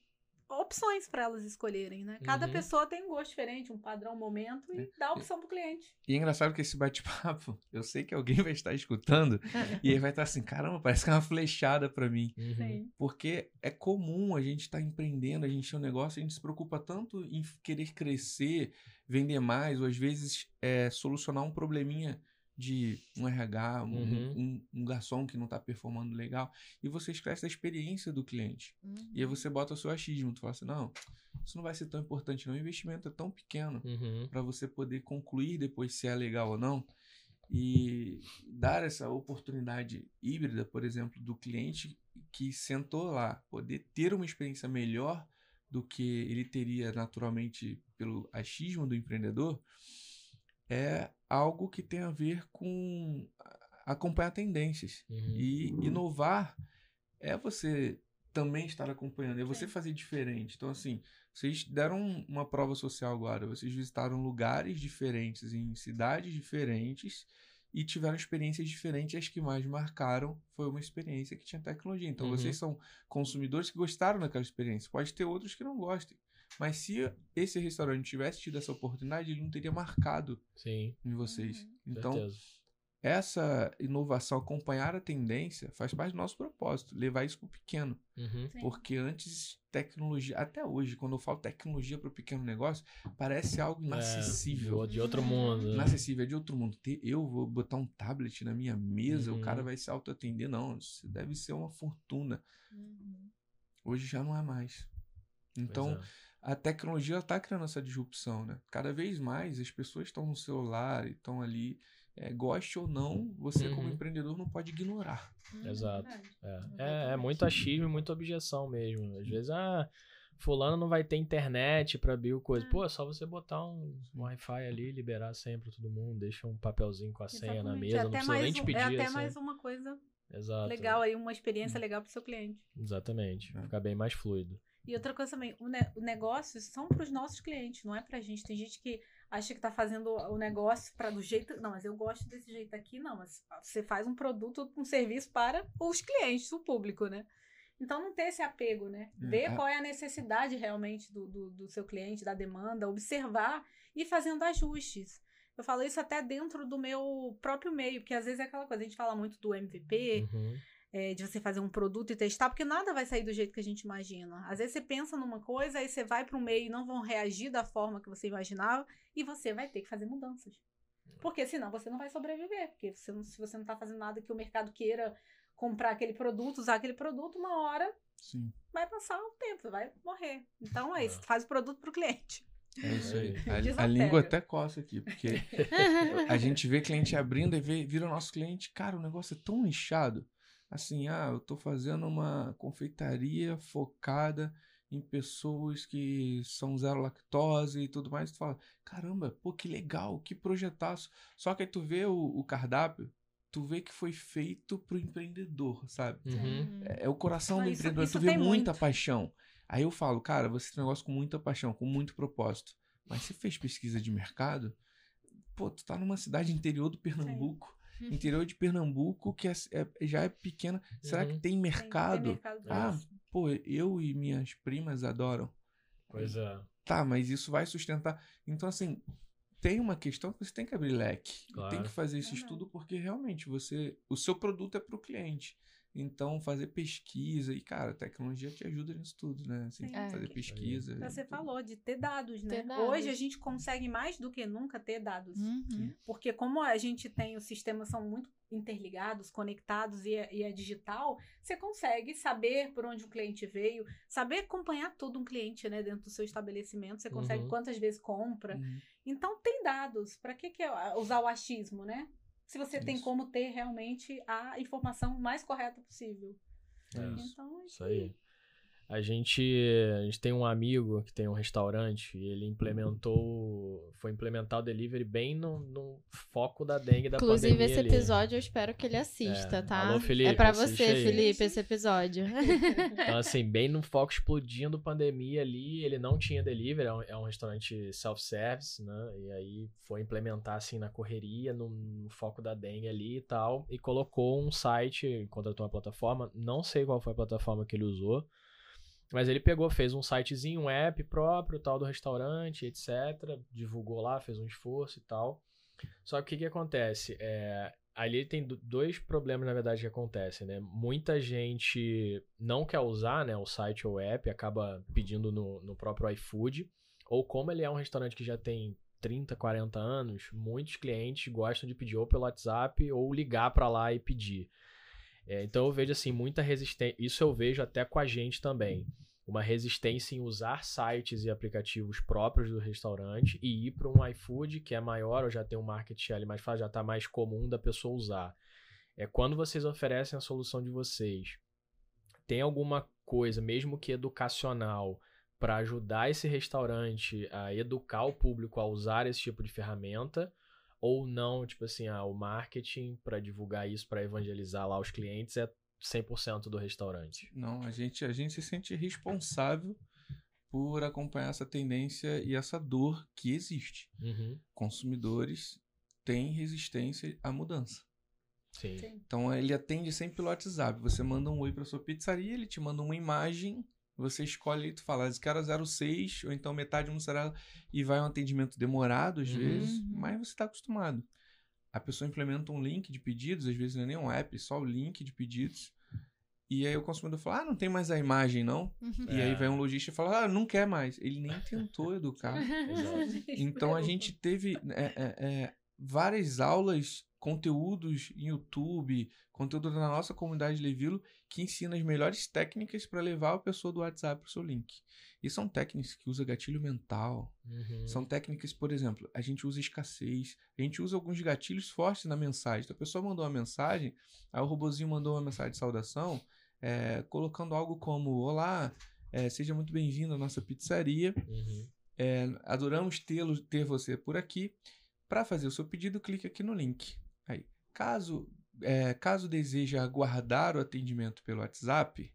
opções para elas escolherem, né? Cada uhum. pessoa tem um gosto diferente, um padrão, um momento e é. dá opção pro cliente. E é engraçado que esse bate-papo, eu sei que alguém vai estar escutando e aí vai estar assim, caramba, parece que é uma flechada para mim. Uhum. Porque é comum a gente estar tá empreendendo, a gente tem um negócio, a gente se preocupa tanto em querer crescer, vender mais, ou às vezes é, solucionar um probleminha de um RH, um, uhum. um, um, garçom que não está performando legal, e você esquece da experiência do cliente. Uhum. E aí você bota o seu achismo, tu fala assim, não, isso não vai ser tão importante não, o investimento é tão pequeno uhum. para você poder concluir depois se é legal ou não. E dar essa oportunidade híbrida, por exemplo, do cliente que sentou lá, poder ter uma experiência melhor do que ele teria naturalmente pelo achismo do empreendedor, é algo que tem a ver com acompanhar tendências. Uhum. E inovar é você também estar acompanhando, é você fazer diferente. Então, assim, vocês deram uma prova social agora, vocês visitaram lugares diferentes, em cidades diferentes, e tiveram experiências diferentes. As que mais marcaram foi uma experiência que tinha tecnologia. Então, uhum. vocês são consumidores que gostaram daquela experiência. Pode ter outros que não gostem. Mas se esse restaurante tivesse tido essa oportunidade, ele não teria marcado Sim. em vocês. Uhum. Então, Certeza. essa inovação, acompanhar a tendência, faz parte do nosso propósito, levar isso para o pequeno. Uhum. Porque antes, tecnologia, até hoje, quando eu falo tecnologia para o pequeno negócio, parece algo inacessível. É, de outro mundo. Né? Inacessível, é de outro mundo. Eu vou botar um tablet na minha mesa, uhum. o cara vai se autoatender. Não, isso deve ser uma fortuna. Uhum. Hoje já não é mais. Então, a tecnologia está criando essa disrupção, né? Cada vez mais as pessoas estão no celular e estão ali, é, goste ou não, você uhum. como empreendedor não pode ignorar. Hum, Exato. É. É, é muito achismo e muita objeção mesmo. Às vezes, ah, fulano não vai ter internet para abrir o coisa. Pô, é só você botar um, um Wi-Fi ali, liberar sempre todo mundo, deixa um papelzinho com a senha Exatamente. na mesa, é não precisa nem te pedir. É até mais uma coisa Exato. legal aí, uma experiência hum. legal para o seu cliente. Exatamente. É. Ficar bem mais fluido. E outra coisa também, o, ne o negócio são para os nossos clientes, não é para a gente. Tem gente que acha que tá fazendo o negócio para do jeito. Não, mas eu gosto desse jeito aqui, não. Mas você faz um produto, um serviço para os clientes, o público, né? Então não ter esse apego, né? É, Ver é. qual é a necessidade realmente do, do, do, seu cliente, da demanda, observar e fazendo ajustes. Eu falo isso até dentro do meu próprio meio, porque às vezes é aquela coisa, a gente fala muito do MVP. Uhum é, de você fazer um produto e testar, porque nada vai sair do jeito que a gente imagina. Às vezes você pensa numa coisa, aí você vai para um meio e não vão reagir da forma que você imaginava, e você vai ter que fazer mudanças. Porque senão você não vai sobreviver. Porque você não, se você não está fazendo nada que o mercado queira comprar aquele produto, usar aquele produto, uma hora Sim. vai passar o tempo, vai morrer. Então é isso, é. faz o produto para o cliente. É isso aí. A, a, língua até coça aqui, porque a gente vê cliente abrindo e vê, vira o nosso cliente, cara, o negócio é tão nichado assim, ah, eu estou fazendo uma confeitaria focada em pessoas que são zero lactose e tudo mais, tu fala, caramba, pô, que legal, que projetaço. Só que aí tu vê o, o cardápio, tu vê que foi feito pro empreendedor, sabe? Uhum. É, é, o coração do isso, empreendedor, isso tu vê muita muito. paixão. Aí eu falo, cara, você tem um negócio com muita paixão, com muito propósito. Mas você fez pesquisa de mercado? Pô, tu tá numa cidade interior do Pernambuco. Interior de Pernambuco, que é, é, já é pequena. Será que uhum. tem mercado? Tem, tem mercado ah, pô, eu e minhas primas adoram. Pois é. Tá, mas isso vai sustentar. Então, assim, tem uma questão que você tem que abrir leque. Claro. Tem que fazer esse estudo porque realmente você. O seu produto é para o cliente. Então, fazer pesquisa, e cara, a tecnologia te ajuda nisso tudo, né? Assim, é. fazer pesquisa. Você falou de ter dados, né? Ter dados. Hoje a gente consegue mais do que nunca ter dados. Uhum. Porque como a gente tem, os sistemas são muito interligados, conectados e é, e é, digital, você consegue saber por onde o cliente veio, saber acompanhar todo um cliente, né, dentro do seu estabelecimento, você consegue uhum. quantas vezes compra. Uhum. Então tem dados. Para que, que é usar o achismo, né? Se você isso. tem como ter realmente a informação mais correta possível. É então, isso aí. A gente, a gente tem um amigo que tem um restaurante e ele implementou, foi implementar o delivery bem no, no foco da dengue da Inclusive, pandemia esse ali. episódio eu espero que ele assista, É. tá? Alô, Felipe, é pra assiste você, aí. Felipe, esse episódio. Então, assim, bem no foco explodindo pandemia ali, ele não tinha delivery, é um, é um restaurante self-service, né? E aí foi implementar, assim, na correria, no, no foco da dengue ali e tal, e colocou um site, contratou uma plataforma, não sei qual foi a plataforma que ele usou, mas ele pegou, fez um sitezinho, um app próprio, tal, do restaurante, etc. Divulgou lá, fez um esforço e tal. Só que o que, que acontece? É, ali tem do- dois problemas, na verdade, que acontecem, né? Muita gente não quer usar né, o site ou o app, acaba pedindo no, no próprio iFood. Ou como ele é um restaurante que já tem 30, 40 anos, muitos clientes gostam de pedir ou pelo WhatsApp ou ligar para lá e pedir. É, então eu vejo assim muita resistência. Isso eu vejo até com a gente também. Uma resistência em usar sites e aplicativos próprios do restaurante e ir para um iFood que é maior ou já tem um market share mais fácil, já está mais comum da pessoa usar. É quando vocês oferecem a solução de vocês, tem alguma coisa, mesmo que educacional, para ajudar esse restaurante a educar o público a usar esse tipo de ferramenta? Ou não, tipo assim, ah, o marketing para divulgar isso, para evangelizar lá os clientes é 100% do restaurante? Não, a gente, a gente se sente responsável por acompanhar essa tendência e essa dor que existe. Uhum, Consumidores têm resistência à mudança. sim. Sim. Então ele atende sempre pelo WhatsApp. Você manda um oi para sua pizzaria, ele te manda uma imagem, você escolhe e tu fala, esse cara 06, ou então metade mussarela, e vai um atendimento demorado às Uhum. vezes, Uhum. mas você está acostumado. A pessoa implementa um link de pedidos, às vezes não é nem um app, só o link de pedidos. E aí o consumidor fala, ah, não tem mais a imagem, não? E aí É. vai um lojista e fala, ah, não quer mais. Ele nem tentou educar. Então a gente teve é, é, é, várias aulas, conteúdos em YouTube, conteúdo na nossa comunidade Levilo, que ensina as melhores técnicas para levar a pessoa do WhatsApp para o seu link. E são técnicas que usa gatilho mental. Uhum. São técnicas, por exemplo, a gente usa escassez, a gente usa alguns gatilhos fortes na mensagem. Então a pessoa mandou uma mensagem, aí o robozinho mandou uma mensagem de saudação, é, colocando algo como: Olá, é, seja muito bem-vindo à nossa pizzaria. Uhum. É, adoramos tê-lo, ter você por aqui. Para fazer o seu pedido, clique aqui no link. Caso, é, caso deseje aguardar o atendimento pelo WhatsApp,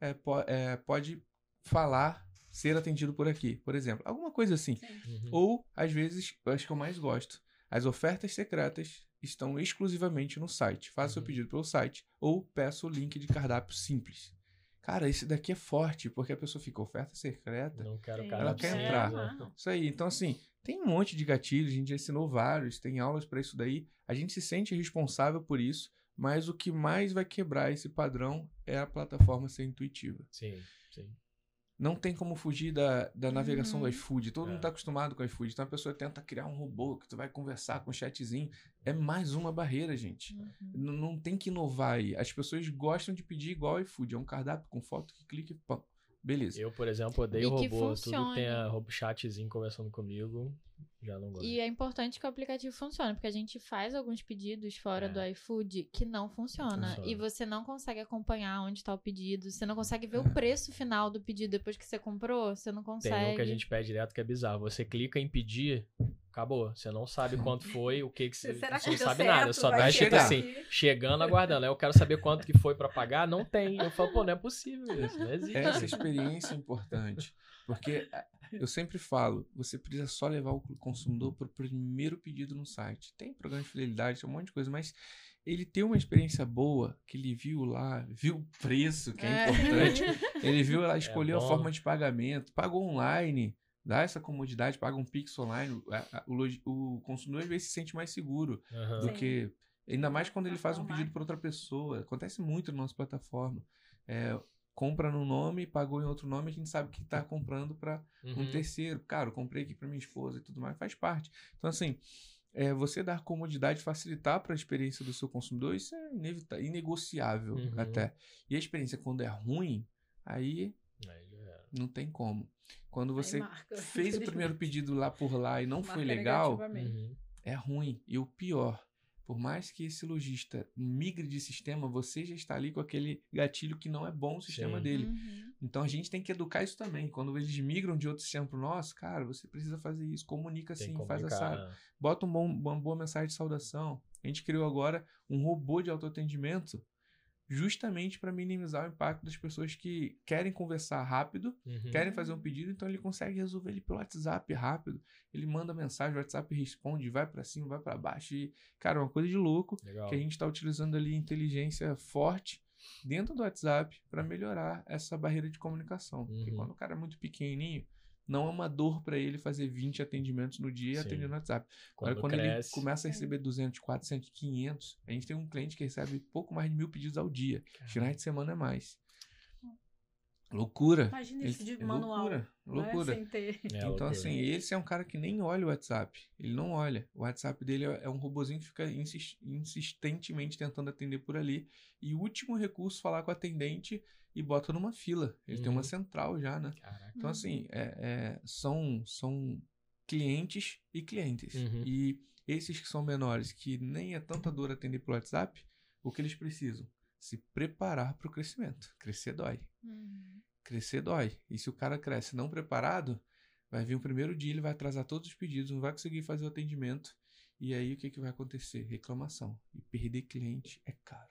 é, po- é, pode falar ser atendido por aqui, por exemplo. Alguma coisa assim. Uhum. Ou, às vezes, acho que eu mais gosto. As ofertas secretas estão exclusivamente no site. Faça seu Uhum. pedido pelo site ou peça o link de cardápio simples. Cara, esse daqui é forte, porque a pessoa fica oferta secreta. Não quero Sim. cara Ela quer entrar. né? Isso aí. Então, assim, tem um monte de gatilhos, a gente já ensinou vários, tem aulas para isso daí. A gente se sente responsável por isso, mas o que mais vai quebrar esse padrão é a plataforma ser intuitiva. Sim, sim. Não tem como fugir da, da navegação do Uhum. iFood. Todo É. mundo tá acostumado com o iFood. Então a pessoa tenta criar um robô que tu vai conversar com um chatzinho. É mais uma barreira, gente. Uhum. Não tem que inovar aí. As pessoas gostam de pedir igual ao iFood. É um cardápio com foto que clica e pão. Beleza. Eu, por exemplo, odeio E que robô. Tudo que tem a robô chatzinho conversando comigo, já não gosto. E é importante que o aplicativo funcione, porque a gente faz alguns pedidos fora É. do iFood que não funciona. Funciona. E você não consegue acompanhar onde está o pedido. Você não consegue ver É. o preço final do pedido depois que você comprou. Você não Tem consegue. um que a gente pede direto que é bizarro. Você clica em pedir, acabou. Você não sabe quanto foi, o que que você, Será que você não deu sabe certo? nada. Só Vai dá escrito chegar. assim, chegando, aguardando. Aí eu quero saber quanto que foi pra pagar, não tem. Eu falo, pô, não é possível isso, não existe. Essa experiência é importante. Porque eu sempre falo, você precisa só levar o consumidor para o primeiro pedido no site. Tem programa de fidelidade, tem um monte de coisa, mas ele tem uma experiência boa, que ele viu lá, viu o preço, que é, É. importante. Ele viu, ela escolheu a bom. forma de pagamento, pagou online, dá essa comodidade, paga um Pix online. A- a- O, logi- o consumidor às vezes se sente mais seguro Aham. do Sim. que. Ainda mais quando ele faz um pedido para outra pessoa. Acontece muito na nossa plataforma. É, compra no nome, pagou em outro nome, a gente sabe que está comprando para um Uhum. terceiro. Cara, eu comprei aqui para minha esposa e tudo mais, faz parte. Então, assim, é, você dar comodidade, facilitar para a experiência do seu consumidor, isso é inevita- inegociável Uhum. até. E a experiência, quando é ruim, aí não tem como. Quando você marca. fez o primeiro pedido lá por lá e não foi Marca legal, negativamente. Uhum. é ruim. E o pior, por mais que esse lojista migre de sistema, você já está ali com aquele gatilho que não é bom o sistema Sim. dele. Uhum. Então a gente tem que educar isso também. Quando eles migram de outro sistema pro nosso, cara, você precisa fazer isso, comunica Tem assim, faz essa, né? bota um bom, uma boa mensagem de saudação. A gente criou agora um robô de autoatendimento justamente para minimizar o impacto das pessoas que querem conversar rápido, Uhum. querem fazer um pedido, então ele consegue resolver ele pelo WhatsApp rápido. Ele manda mensagem, o WhatsApp responde, vai para cima, vai para baixo e, cara, é uma coisa de louco Legal. que a gente está utilizando ali inteligência forte dentro do WhatsApp para melhorar essa barreira de comunicação. Porque Uhum. quando o cara é muito pequenininho, não é uma dor para ele fazer 20 atendimentos no dia e atender no WhatsApp. Quando, Agora, quando cresce, ele começa a receber 200, 400, 500, a gente tem um cliente que recebe pouco mais de mil pedidos ao dia. Finais de semana é mais. Loucura. Imagina Ele- isso de é manual. Loucura. né? Loucura. Sem ter. É, Então, loucura. assim, esse é um cara que nem olha o WhatsApp. Ele não olha. O WhatsApp dele é é um robozinho que fica insis- insistentemente tentando atender por ali. E o último recurso, falar com o atendente e bota numa fila. Ele tem uma Uhum. central já, né? Caraca. Então, assim, é- é, são, são clientes e clientes. Uhum. E esses que são menores, que nem é tanta dor atender pelo WhatsApp, o que eles precisam? Se preparar para o crescimento. Crescer dói. Uhum. Crescer dói. E se o cara cresce não preparado, vai vir o primeiro dia, ele vai atrasar todos os pedidos, não vai conseguir fazer o atendimento. E aí o que, que vai acontecer? Reclamação. E perder cliente é caro.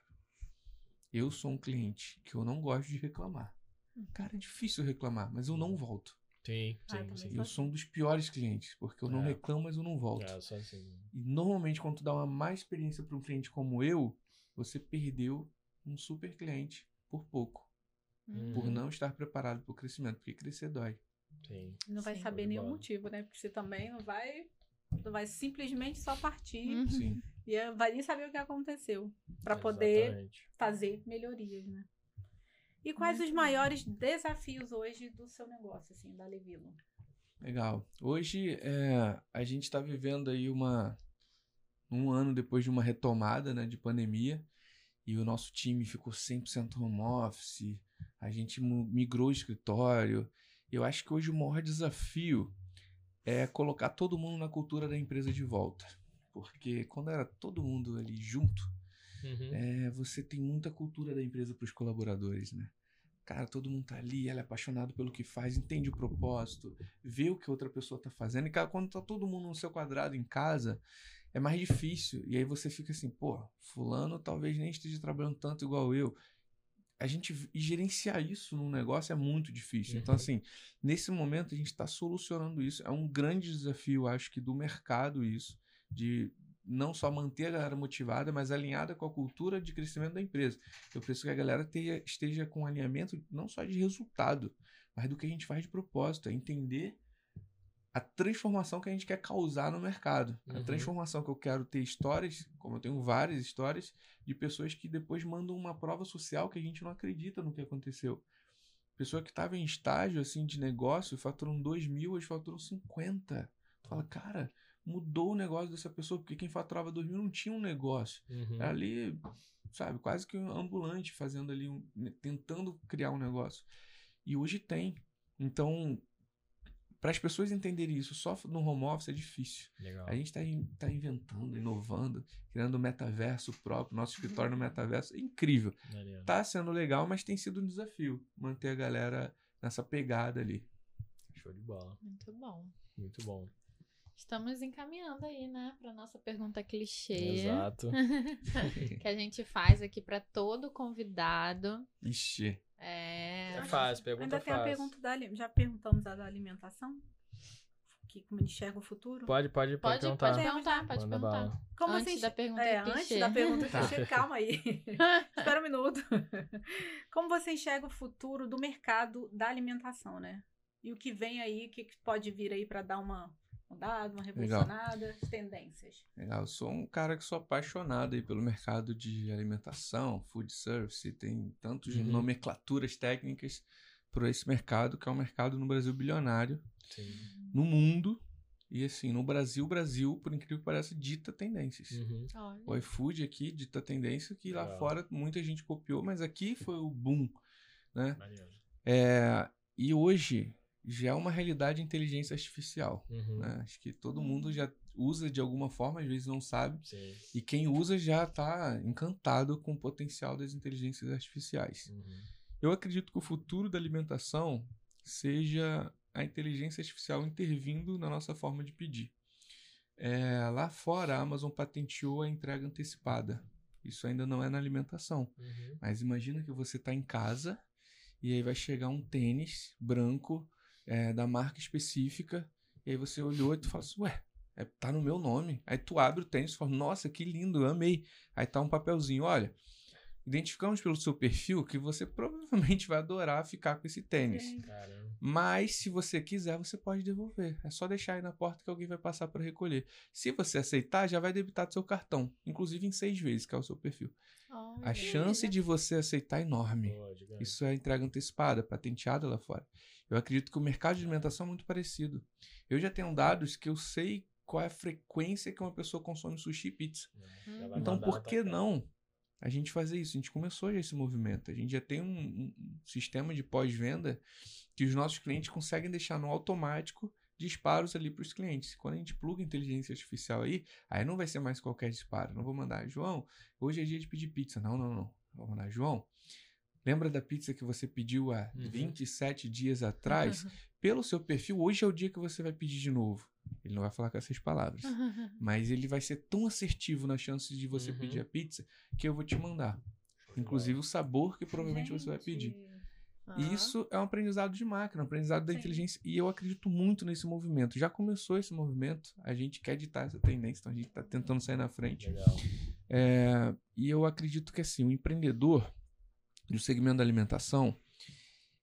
Eu sou um cliente que eu não gosto de reclamar. Cara, é difícil reclamar, mas eu não volto. Sim, Ah, sim, eu sou um dos piores clientes, porque eu não É. reclamo, mas eu não volto. É, só assim. E normalmente, quando tu dá uma má experiência para um cliente como eu, você perdeu um super cliente por pouco. Uhum. Por não estar preparado para o crescimento, porque crescer dói. Sim. Não vai Sim. saber nenhum motivo, né? Porque você também não vai. Não vai simplesmente só partir Uhum. Sim. e vai nem saber o que aconteceu. Pra poder Exatamente. fazer melhorias, né? E quais Muito os bom. maiores desafios hoje do seu negócio, assim, da Levilo? Legal. Hoje é, a gente está vivendo aí uma um ano depois de uma retomada né, de pandemia e o nosso time ficou 100% home office, a gente migrou o escritório. Eu acho que hoje o maior desafio é colocar todo mundo na cultura da empresa de volta. Porque quando era todo mundo ali junto, Uhum. é, você tem muita cultura da empresa para os colaboradores, né? Cara, todo mundo tá ali, ela é apaixonado pelo que faz, entende o propósito, vê o que outra pessoa tá fazendo. E cara, quando tá todo mundo no seu quadrado em casa, é mais difícil. E aí você fica assim, pô, fulano talvez nem esteja trabalhando tanto igual eu. A gente gerenciar isso num negócio é muito difícil. Então, Uhum. assim, nesse momento a gente está solucionando isso. É um grande desafio, acho que, do mercado isso, de não só manter a galera motivada, mas alinhada com a cultura de crescimento da empresa. Eu preciso que a galera tenha- esteja com alinhamento não só de resultado, mas do que a gente faz de propósito, é entender a transformação que a gente quer causar no mercado. A Uhum. transformação que eu quero ter histórias, como eu tenho várias histórias, de pessoas que depois mandam uma prova social que a gente não acredita no que aconteceu. Pessoa que estava em estágio assim de negócio, faturam 2 mil, hoje faturam 50. Tu fala, cara, mudou o negócio dessa pessoa, porque quem faturava 2 mil não tinha um negócio. Uhum. Era ali, sabe, quase que um ambulante fazendo ali, um, tentando criar um negócio. E hoje tem. Então, para as pessoas entenderem isso só no home office é difícil. Legal. A gente está tá inventando, inovando, criando um metaverso próprio, nosso escritório no metaverso. É incrível. Maneiro. Tá sendo legal, mas tem sido um desafio manter a galera nessa pegada ali. Show de bola. Muito bom. Muito bom. Estamos encaminhando aí, né, para nossa pergunta clichê Exato. que a gente faz aqui para todo convidado. Ixi. É, É fácil, pergunta Ainda tem a fácil. pergunta da Já perguntamos a da alimentação? Que como enxerga o futuro? Pode, pode, pode, pode, perguntar. pode perguntar, pode Manda perguntar. bala. Como antes você da pergunta É, clichê. antes da pergunta Tá. clichê, calma aí. Espera um minuto. Como você enxerga o futuro do mercado da alimentação, né? E o que vem aí, o que que pode vir aí para dar uma mudada, uma revolucionada, tendências. Legal, eu sou um cara que sou apaixonado aí pelo mercado de alimentação, food service, tem tantas Uhum. nomenclaturas técnicas para esse mercado, que é um mercado no Brasil bilionário, Sim. no mundo, e assim, no Brasil, Brasil, por incrível que pareça, dita tendências. Uhum. O iFood aqui dita tendência que lá Legal. fora muita gente copiou, mas aqui foi o boom, né? É, e hoje já é uma realidade inteligência artificial. Uhum. né? Acho que todo mundo já usa de alguma forma, às vezes não sabe. Sim. E quem usa já está encantado com o potencial das inteligências artificiais. Uhum. Eu acredito que o futuro da alimentação seja a inteligência artificial intervindo na nossa forma de pedir. É, lá fora, a Amazon patenteou a entrega antecipada. Isso ainda não é na alimentação. Uhum. Mas imagina que você está em casa e aí vai chegar um tênis branco é, da marca específica. E aí você olhou e tu fala assim, ué, é, tá no meu nome. Aí tu abre o tênis e fala, nossa, que lindo, amei. Aí tá um papelzinho, olha, identificamos pelo seu perfil que você provavelmente vai adorar ficar com esse tênis. Caramba. Mas se você quiser, você pode devolver. É só deixar aí na porta que alguém vai passar para recolher. Se você aceitar, já vai debitar do seu cartão, inclusive em seis vezes, que é o seu perfil. A chance de você aceitar é enorme. Isso é entrega antecipada, patenteada lá fora. Eu acredito que o mercado de alimentação é muito parecido. Eu já tenho dados que eu sei qual é a frequência que uma pessoa consome sushi e pizza. Vai Então, por que não a gente fazer isso? A gente começou já esse movimento. A gente já tem um, um- sistema de pós-venda que os nossos clientes conseguem deixar no automático disparos ali para os clientes. Quando a gente pluga inteligência artificial aí, aí não vai ser mais qualquer disparo. Não vou mandar, João, hoje é dia de pedir pizza. Não, não, não. Vou mandar, João, lembra da pizza que você pediu há Uhum. 27 dias atrás? Pelo seu perfil, hoje é o dia que você vai pedir de novo. Ele não vai falar com essas palavras. Mas ele vai ser tão assertivo na chance de você Uhum. pedir a pizza que eu vou te mandar. Inclusive o sabor que provavelmente você vai pedir. E Isso é um aprendizado de máquina, um aprendizado da Sim. inteligência. E eu acredito muito nesse movimento. Já começou esse movimento, a gente quer ditar essa tendência, então a gente está tentando sair na frente. Legal. É, e eu acredito que assim, o empreendedor do segmento da alimentação,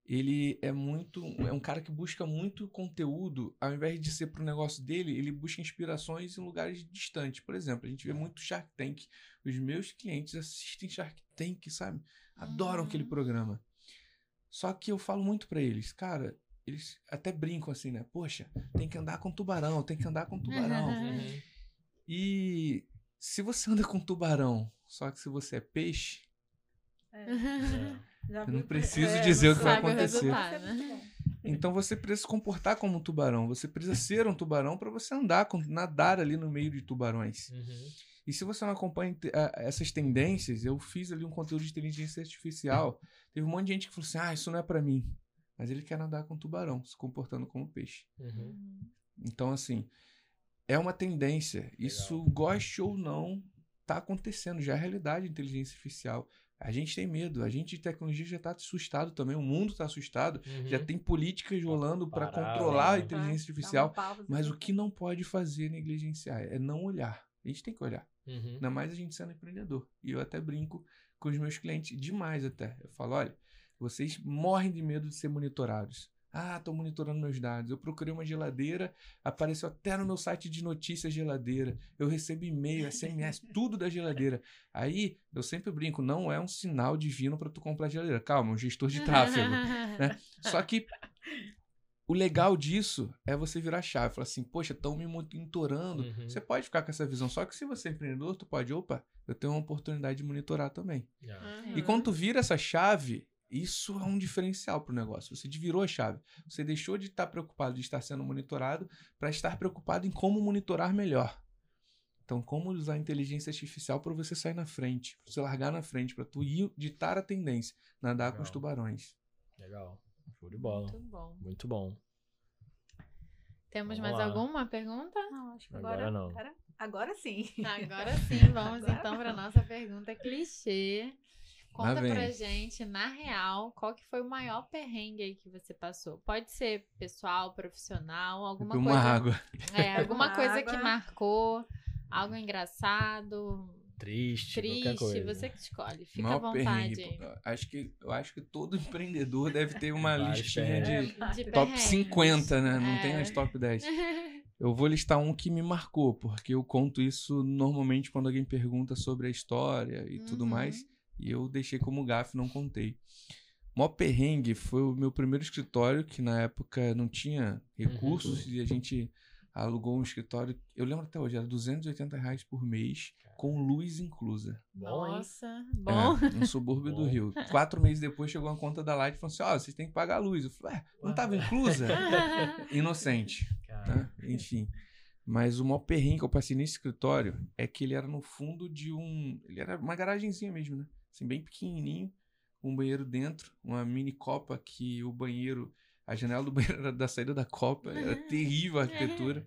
ele é muito. É um cara que busca muito conteúdo, ao invés de ser pro negócio dele, ele busca inspirações em lugares distantes. Por exemplo, a gente vê muito Shark Tank. Os meus clientes assistem Shark Tank, sabe? Adoram Uhum. aquele programa. Só que eu falo muito pra eles, cara, eles até brincam assim, né? Poxa, tem que andar com tubarão, tem que andar com tubarão. Uhum. E se você anda com tubarão, só que se você é peixe, É. Já Eu não preciso É, dizer o que você vai acontecer. Isso é então você precisa se comportar como um tubarão. Você precisa ser um tubarão para você andar, nadar ali no meio de tubarões. Uhum. E se você não acompanha essas tendências, eu fiz ali um conteúdo de inteligência artificial. Teve um monte de gente que falou assim: ah, isso não é para mim. Mas ele quer nadar com tubarão, se comportando como peixe. Uhum. Então, assim, é uma tendência. Isso, goste ou não, tá acontecendo. Já é realidade a inteligência artificial. A gente tem medo. A gente de tecnologia já tá assustado também. O mundo tá assustado. Uhum. Já tem políticas rolando para controlar a né? inteligência Dá artificial. pausa. Mas o que não pode fazer é negligenciar. É não olhar. A gente tem que olhar. Uhum. Ainda mais a gente sendo empreendedor. E eu até brinco com os meus clientes demais até. Eu falo, olha, vocês morrem de medo de ser monitorados. Ah, estou monitorando meus dados. Eu procurei uma geladeira, apareceu até no meu site de notícias geladeira. Eu recebo e-mail, SMS, tudo da geladeira. Aí eu sempre brinco, não é um sinal divino para tu comprar geladeira. Calma, um gestor de tráfego. né? Só que o legal disso é você virar a chave. Falar assim, poxa, estão me monitorando. Uhum. Você pode ficar com essa visão. Só que se você é empreendedor, tu pode, opa, eu tenho uma oportunidade de monitorar também. Uhum. E quando tu vira essa chave, isso é um diferencial pro negócio. Você virou a chave. Você deixou de estar preocupado de estar sendo monitorado para estar preocupado em como monitorar melhor. Então, como usar a inteligência artificial para você sair na frente, para você largar na frente, para tu ir ditar a tendência, nadar com os Legal. tubarões. Legal. Show de bola. Muito bom. Muito bom. Temos Vamos mais lá. alguma pergunta? Não, acho que Agora agora, não. Agora, agora sim. Agora sim, vamos Agora então para nossa pergunta clichê. Conta pra gente, na real, qual que foi o maior perrengue aí que você passou? Pode ser pessoal, profissional, alguma uma coisa. água. É, alguma Uma coisa que água. marcou, algo engraçado, Triste, triste, coisa. você que escolhe. Fica Maior à vontade. perrengue. Acho que, eu acho que todo empreendedor deve ter uma listinha perrengues. de De top perrengues. 50, né? Não É. tem as top 10. Eu vou listar um que me marcou, porque eu conto isso normalmente quando alguém pergunta sobre a história e tudo Uhum. mais. E eu deixei como gafe, não contei. O maior perrengue foi o meu primeiro escritório, que na época não tinha recursos, e a gente alugou um escritório. Eu lembro até hoje, era 280 reais por mês, com luz inclusa. Bom? Nossa, bom. É, no subúrbio do Bom. Rio. Quatro meses depois chegou uma conta da Light e falou assim: Ó, vocês têm que pagar a luz. Eu falei, ué, não tava inclusa? Inocente né? Enfim. Mas o maior perrengue que eu passei nesse escritório é que ele era no fundo de um. Ele era uma garagenzinha mesmo, né? Assim, bem pequenininho, um banheiro dentro, uma mini copa que o banheiro. A janela do banheiro era da saída da copa, era terrível a arquitetura.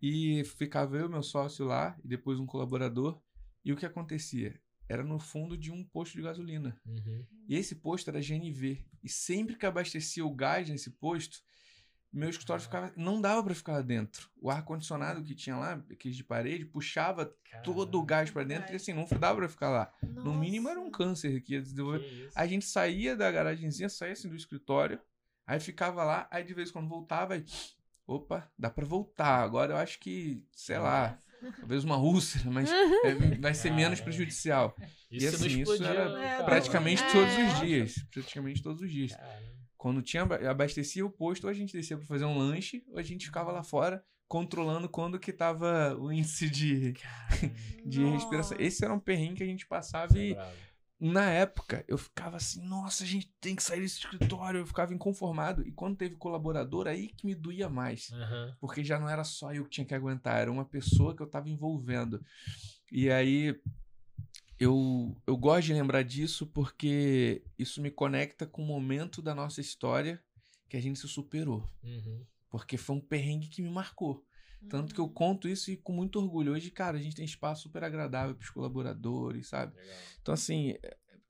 E ficava eu, meu sócio lá, e depois um colaborador. E o que acontecia? Era no fundo de um posto de gasolina. Uhum. E esse posto era GNV. E sempre que abastecia o gás nesse posto, meu escritório ficava. Não dava para ficar lá dentro. O ar-condicionado que tinha lá, aquele de parede, puxava todo o gás para dentro e assim, não dava para ficar lá. No mínimo era um câncer que ia desenvolver. Que? A gente saía da garagenzinha, saía assim do escritório, aí ficava lá, aí de vez em quando voltava e. Opa, dá pra voltar. Agora eu acho que, sei lá, talvez uma úlcera, mas é, vai ser menos Caramba. prejudicial. Isso assim, não isso era cara. Praticamente É. todos os dias. Praticamente todos os dias. Quando tinha aba- abastecia o posto, ou a gente descia pra fazer um lanche, ou a gente ficava lá fora controlando quando que tava o índice de, de Nossa. respiração. Esse era um perrengue que a gente passava e é brabo. na época, eu ficava assim, nossa, a gente tem que sair desse escritório. Eu ficava inconformado. E quando teve colaborador, aí que me doía mais. Aham. Porque já não era só eu que tinha que aguentar, era uma pessoa que eu tava envolvendo. E aí, eu, eu gosto de lembrar disso porque isso me conecta com o momento da nossa história que a gente se superou. Uhum. Porque foi um perrengue que me marcou. Tanto que eu conto isso e com muito orgulho. Hoje, cara, a gente tem espaço super agradável pros colaboradores, sabe? Legal. Então, assim,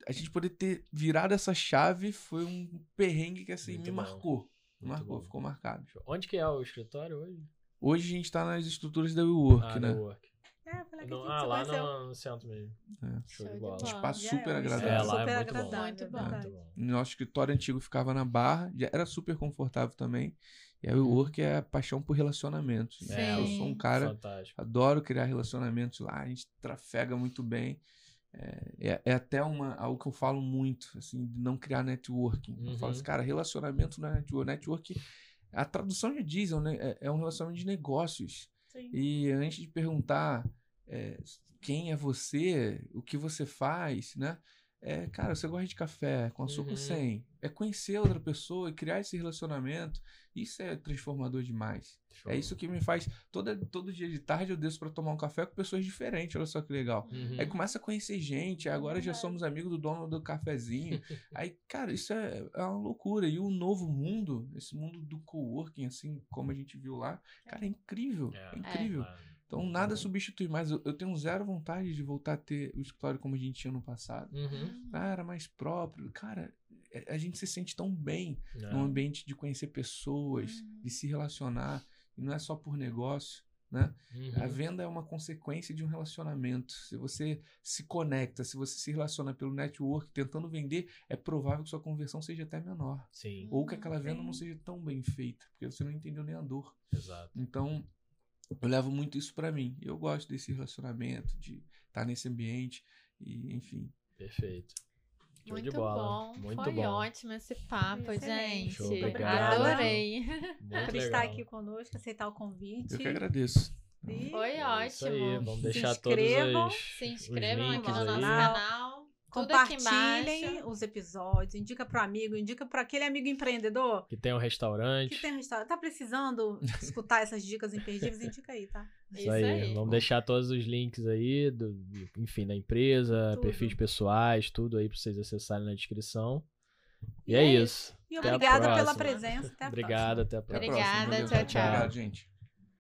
a gente poder ter virado essa chave foi um perrengue que, assim, Muito me bom. marcou. Me marcou, bom. ficou marcado. Onde que é o escritório hoje? Hoje a gente tá nas estruturas da WeWork, ah, né? no Work. É, foi lá que No- a gente ah, lá no, no centro mesmo. É. Show, Show de de bola. bola. Espaço super é agradável. É, lá é super muito bom. agradável, Muito bom. é. Nosso escritório antigo ficava na Barra, já era super confortável também. E a WeWork é a paixão por relacionamentos. Sim. Eu sou um cara, Fantástico. adoro criar relacionamentos lá, a gente trafega muito bem. É, é- é até uma, algo que eu falo muito, assim, de não criar networking. Eu falo Uhum. assim, cara, relacionamento não é network. Network, a tradução já diz, é um, é- é um relacionamento de negócios. Sim. E antes de perguntar é, quem é você, o que você faz, né? É, cara, você gosta de café, com açúcar Uhum. sem. É conhecer outra pessoa e criar esse relacionamento. Isso é transformador demais. Show. É isso que me faz. Toda, todo dia de tarde eu desço pra tomar um café com pessoas diferentes. Olha só que legal. Uhum. Aí começa a conhecer gente, agora já somos amigos do dono do cafezinho. aí, cara, isso é, é uma loucura. E o novo mundo, esse mundo do coworking, assim, como a gente viu lá, cara, é incrível. É, É. incrível. Então nada substitui mais. Eu, eu tenho zero vontade de voltar a ter o escritório como a gente tinha no passado. Uhum. Ah, era mais próprio. Cara, é- a gente se sente tão bem É. num ambiente de conhecer pessoas, Uhum. de se relacionar. E não é só por negócio, né? Uhum. A venda é uma consequência de um relacionamento. Se você se conecta, se você se relaciona pelo network tentando vender, é provável que sua conversão seja até menor. Sim, Ou que aquela venda não seja tão bem feita, porque você não entendeu nem a dor. exato. Então, eu levo muito isso pra mim. Eu gosto desse relacionamento, de estar nesse ambiente e, enfim. Perfeito. Show Muito de bola. bom. Muito Foi bom. ótimo esse papo, Excelente. gente. Show. Adorei. Muito Por legal. estar aqui conosco, aceitar o convite. Eu que agradeço. Foi É isso aí, ótimo. Vamos Se deixar inscrevam, todos os, Se os inscrevam aqui links no nosso canal. Compartilhem os episódios, indica pro amigo, indica para aquele amigo empreendedor Que tem um restaurante. que tem um restaurante. Tá precisando escutar essas dicas imperdíveis? Indica aí, tá? Isso, Isso aí. aí. Vamos deixar todos os links aí, do, enfim, da empresa, Tudo. perfis pessoais, tudo aí pra vocês acessarem na descrição. E, E é é isso. E Até a obrigada pela próxima. presença. Até a Obrigado, até a Até a próxima. Obrigada, próxima, beleza? tchau, tchau. Obrigado, gente.